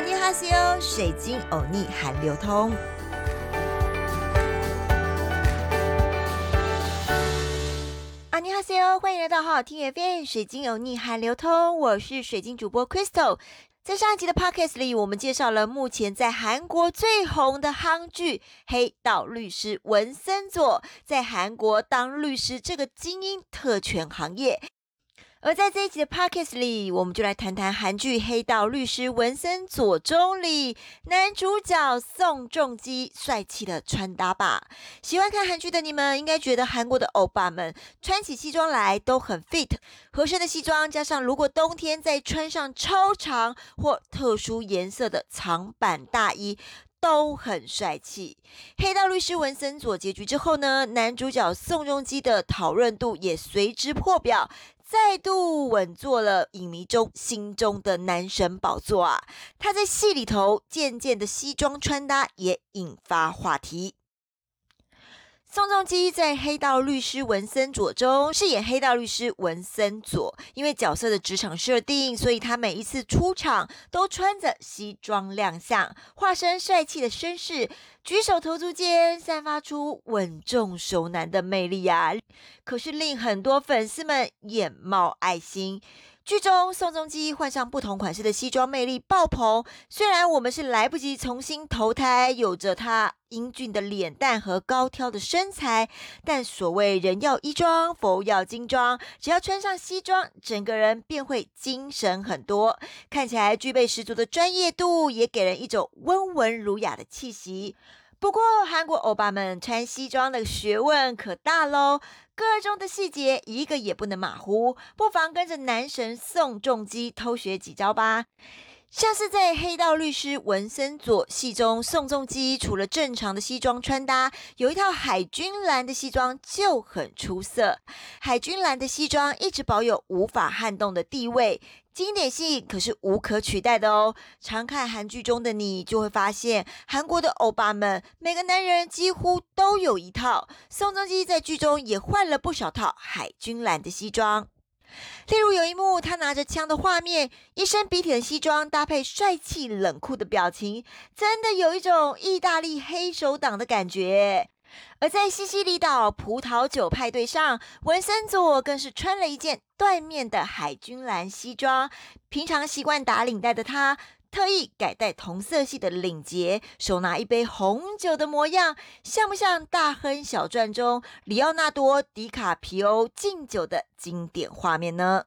阿尼哈西欧，水晶欧尼韩流通。阿尼哈西欧，欢迎来到好好听 FM，水晶欧尼韩流通。我是水晶主播 Crystal。在上一集的 Podcast 里，我们介绍了目前在韩国最红的夯剧《黑道律师文森佐》在韩国当律师这个精英特权行业。而在这一集的 Podcast 里，我们就来谈谈韩剧《黑道律师文森佐》中里男主角宋仲基帅气的穿搭吧。喜欢看韩剧的你们，应该觉得韩国的欧巴们穿起西装来都很 fit，合身的西装加上如果冬天再穿上超长或特殊颜色的长版大衣。都很帅气。黑道律师文森佐结局之后呢，男主角宋仲基的讨论度也随之破表，再度稳坐了影迷中心中的男神宝座啊！他在戏里头渐渐的西装穿搭也引发话题。宋仲基在《黑道律师文森佐》中饰演黑道律师文森佐，因为角色的职场设定，所以他每一次出场都穿着西装亮相，化身帅气的绅士，举手投足间散发出稳重熟男的魅力啊！可是令很多粉丝们眼冒爱心。剧中宋仲基换上不同款式的西装，魅力爆棚。虽然我们是来不及重新投胎，有着他英俊的脸蛋和高挑的身材，但所谓人要衣装，佛要金装，只要穿上西装，整个人便会精神很多，看起来具备十足的专业度，也给人一种温文儒雅的气息。不过，韩国欧巴们穿西装的学问可大喽，各中的细节一个也不能马虎，不妨跟着男神宋仲基偷学几招吧。像是在《黑道律师文森佐》戏中，宋仲基除了正常的西装穿搭，有一套海军蓝的西装就很出色。海军蓝的西装一直保有无法撼动的地位，经典性可是无可取代的哦。常看韩剧中的你就会发现，韩国的欧巴们每个男人几乎都有一套。宋仲基在剧中也换了不少套海军蓝的西装。例如有一幕，他拿着枪的画面，一身笔挺的西装搭配帅气冷酷的表情，真的有一种意大利黑手党的感觉。而在西西里岛葡萄酒派对上，文森佐更是穿了一件缎面的海军蓝西装，平常习惯打领带的他。特意改戴同色系的领结，手拿一杯红酒的模样，像不像《大亨小传》中里奥纳多·迪卡皮欧敬酒的经典画面呢？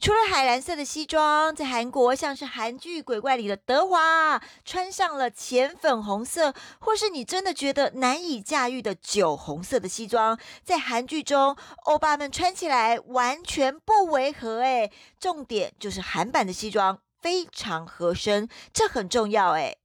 除了海蓝色的西装，在韩国像是韩剧《鬼怪》里的德华，穿上了浅粉红色，或是你真的觉得难以驾驭的酒红色的西装，在韩剧中欧巴们穿起来完全不违和。诶重点就是韩版的西装。非常合身，这很重要哎。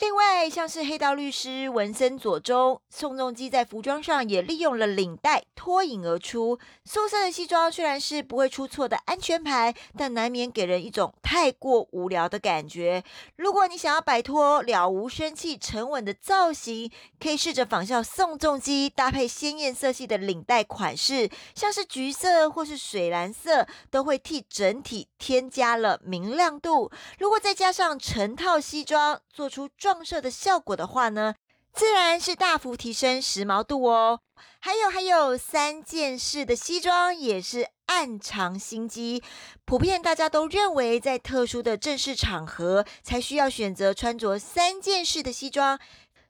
另外，像是《黑道律师文森佐》中，宋仲基在服装上也利用了领带脱颖而出。素色的西装虽然是不会出错的安全牌，但难免给人一种太过无聊的感觉。如果你想要摆脱了无生气、沉稳的造型，可以试着仿效宋仲基，搭配鲜艳色系的领带款式，像是橘色或是水蓝色，都会替整体添加了明亮度。如果再加上成套西装，做出撞色的效果的话呢，自然是大幅提升时髦度哦。还有还有，三件式的西装也是暗藏心机。普遍大家都认为，在特殊的正式场合才需要选择穿着三件式的西装。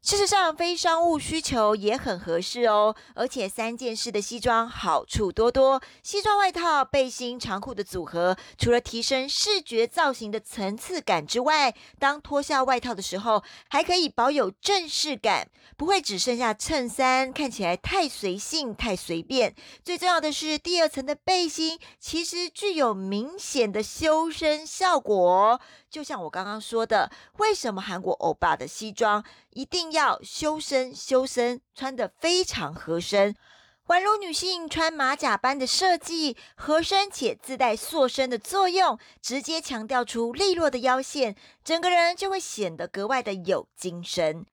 事实上，非商务需求也很合适哦。而且三件式的西装好处多多，西装外套、背心、长裤的组合，除了提升视觉造型的层次感之外，当脱下外套的时候，还可以保有正式感，不会只剩下衬衫，看起来太随性、太随便。最重要的是，第二层的背心其实具有明显的修身效果。就像我刚刚说的，为什么韩国欧巴的西装一定要修身？修身穿得非常合身，宛如女性穿马甲般的设计，合身且自带塑身的作用，直接强调出利落的腰线，整个人就会显得格外的有精神。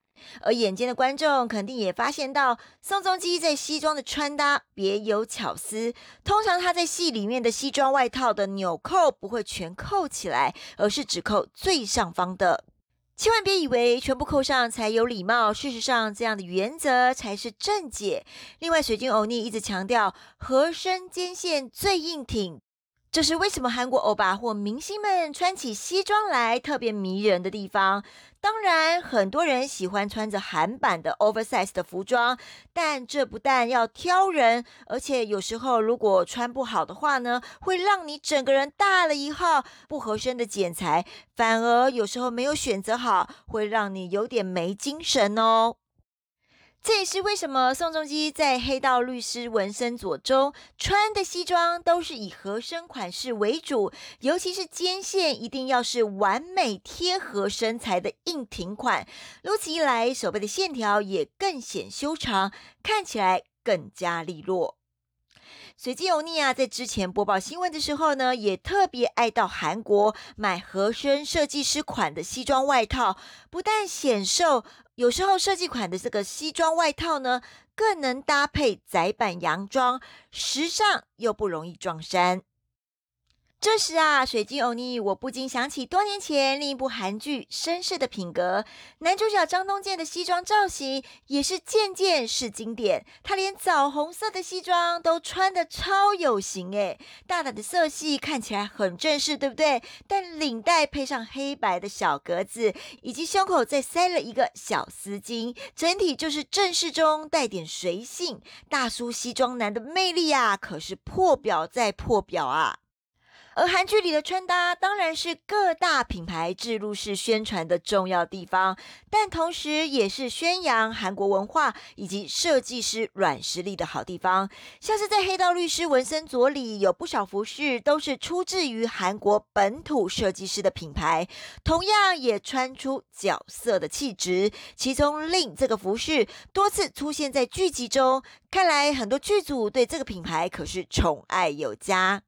而眼尖的观众肯定也发现到，宋仲基在西装的穿搭别有巧思。通常他在戏里面的西装外套的纽扣不会全扣起来，而是只扣最上方的。千万别以为全部扣上才有礼貌，事实上这样的原则才是正解。另外，水晶欧尼一直强调合身肩线最硬挺。这是为什么韩国欧巴或明星们穿起西装来特别迷人的地方。当然，很多人喜欢穿着韩版的 oversize 的服装，但这不但要挑人，而且有时候如果穿不好的话呢，会让你整个人大了一号。不合身的剪裁，反而有时候没有选择好，会让你有点没精神哦。这也是为什么宋仲基在《黑道律师纹身左》中穿的西装都是以合身款式为主，尤其是肩线一定要是完美贴合身材的硬挺款。如此一来，手背的线条也更显修长，看起来更加利落。随机油腻啊，在之前播报新闻的时候呢，也特别爱到韩国买合身设计师款的西装外套，不但显瘦，有时候设计款的这个西装外套呢，更能搭配窄版洋装，时尚又不容易撞衫。这时啊，水晶欧尼，我不禁想起多年前另一部韩剧《绅士的品格》，男主角张东健的西装造型也是件件是经典。他连枣红色的西装都穿的超有型诶，大胆的色系看起来很正式，对不对？但领带配上黑白的小格子，以及胸口再塞了一个小丝巾，整体就是正式中带点随性。大叔西装男的魅力啊，可是破表再破表啊！而韩剧里的穿搭当然是各大品牌置入式宣传的重要地方，但同时也是宣扬韩国文化以及设计师软实力的好地方。像是在《黑道律师纹身左》里，有不少服饰都是出自于韩国本土设计师的品牌，同样也穿出角色的气质。其中，令这个服饰多次出现在剧集中，看来很多剧组对这个品牌可是宠爱有加。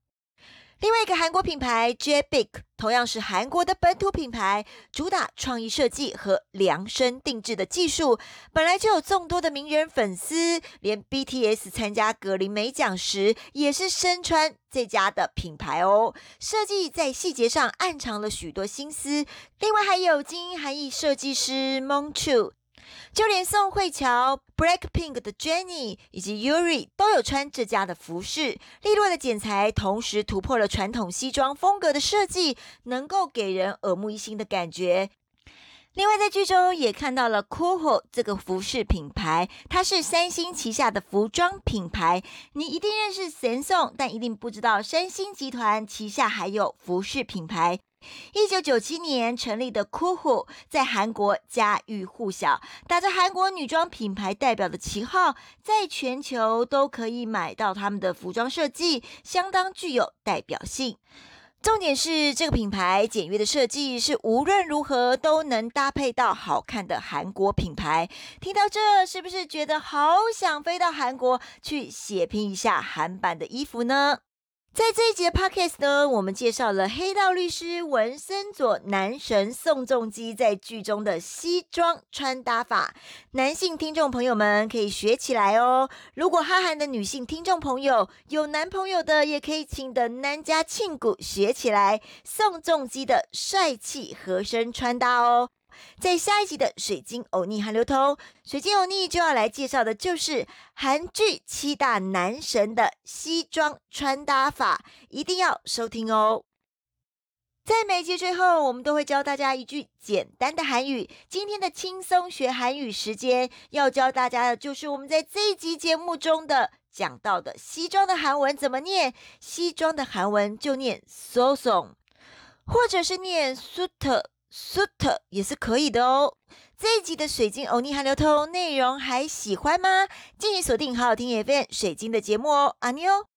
另外一个韩国品牌 J Big 同样是韩国的本土品牌，主打创意设计和量身定制的技术，本来就有众多的名人粉丝，连 BTS 参加格林美奖时也是身穿这家的品牌哦。设计在细节上暗藏了许多心思。另外还有精英韩裔设计师 Mon Chu。就连宋慧乔、Blackpink 的 Jennie 以及 Yuri 都有穿这家的服饰，利落的剪裁，同时突破了传统西装风格的设计，能够给人耳目一新的感觉。另外，在剧中也看到了 Cool 这个服饰品牌，它是三星旗下的服装品牌。你一定认识神送，但一定不知道三星集团旗下还有服饰品牌。一九九七年成立的 Cool 在韩国家喻户晓，打着韩国女装品牌代表的旗号，在全球都可以买到他们的服装设计，相当具有代表性。重点是这个品牌简约的设计是无论如何都能搭配到好看的韩国品牌。听到这，是不是觉得好想飞到韩国去血拼一下韩版的衣服呢？在这一节 podcast 呢，我们介绍了黑道律师文森佐男神宋仲基在剧中的西装穿搭法，男性听众朋友们可以学起来哦。如果哈韩的女性听众朋友有男朋友的，也可以请的男家庆谷学起来宋仲基的帅气合身穿搭哦。在下一集的水晶欧尼韩流通，水晶欧尼就要来介绍的就是韩剧七大男神的西装穿搭法，一定要收听哦。在每集最后，我们都会教大家一句简单的韩语。今天的轻松学韩语时间，要教大家的就是我们在这一集节目中的讲到的西装的韩文怎么念。西装的韩文就念 so song，或者是念 suit。Suit 也是可以的哦。这一集的水晶欧尼韩流通内容还喜欢吗？敬请锁定好好听 FM 水晶的节目哦，阿妞。